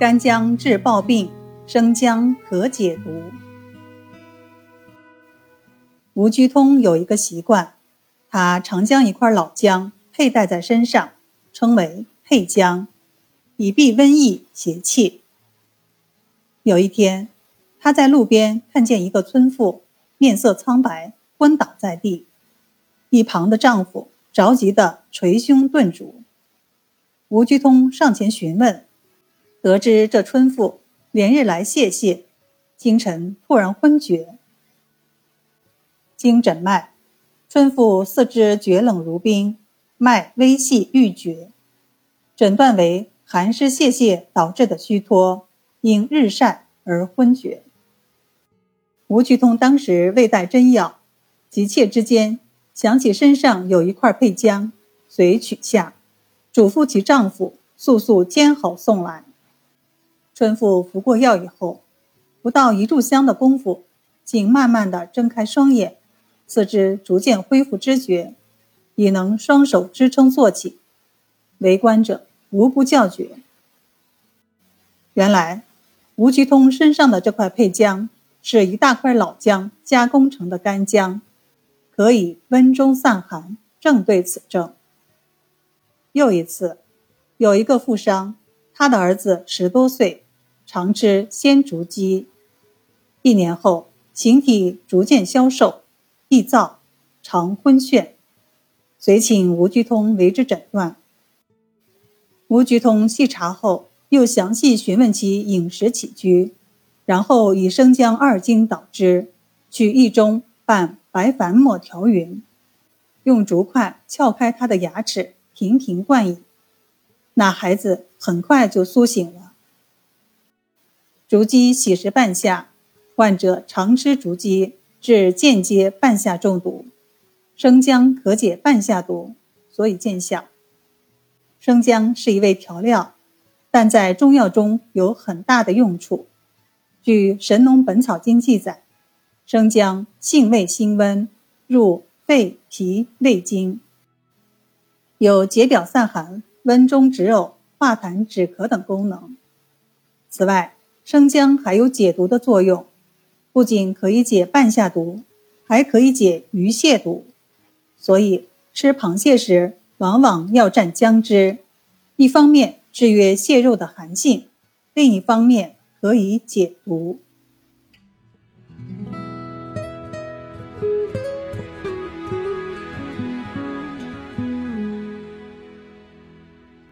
干姜治暴病，生姜可解毒。吴居通有一个习惯，他常将一块老姜佩戴在身上，称为佩姜，以避瘟疫邪气。有一天，他在路边看见一个村妇面色苍白，昏倒在地，一旁的丈夫着急地捶胸顿足。吴居通上前询问，得知这春妇连日来泄泻，清晨突然昏厥。经诊脉，春妇四肢厥冷如冰，脉微细欲绝，诊断为寒湿泄泻导致的虚脱，因日晒而昏厥。吴居通当时未带针药，急切之间想起身上有一块配姜，遂取下，嘱咐其丈夫速速煎好送来。村妇服过药以后，不到一炷香的功夫，竟慢慢的睁开双眼。四肢逐渐恢复知觉，已能双手支撑坐起。围观者无不叫绝。原来，吴菊通身上的这块配姜是一大块老姜加工成的干姜，可以温中散寒，正对此症。又一次，有一个富商，他的儿子十多岁，常吃鲜竹鸡，一年后形体逐渐消瘦。易燥，常昏眩，遂请吴居通为之诊断。吴居通细查后，又详细询问其饮食起居，然后以生姜二斤捣汁，取一中拌白矾末调匀，用竹筷撬开他的牙齿，频频灌饮。那孩子很快就苏醒了。竹鸡喜食半夏，患者常吃竹鸡。治间接半夏中毒，生姜可解半夏毒，所以见效。生姜是一味调料，但在中药中有很大的用处。据《神农本草经》记载，生姜性味辛温，入肺脾胃经，有解表散寒、温中止呕、化痰止咳等功能。此外，生姜还有解毒的作用。不仅可以解半夏毒，还可以解鱼蟹毒，所以吃螃蟹时往往要蘸姜汁。一方面制约蟹肉的寒性，另一方面可以解毒。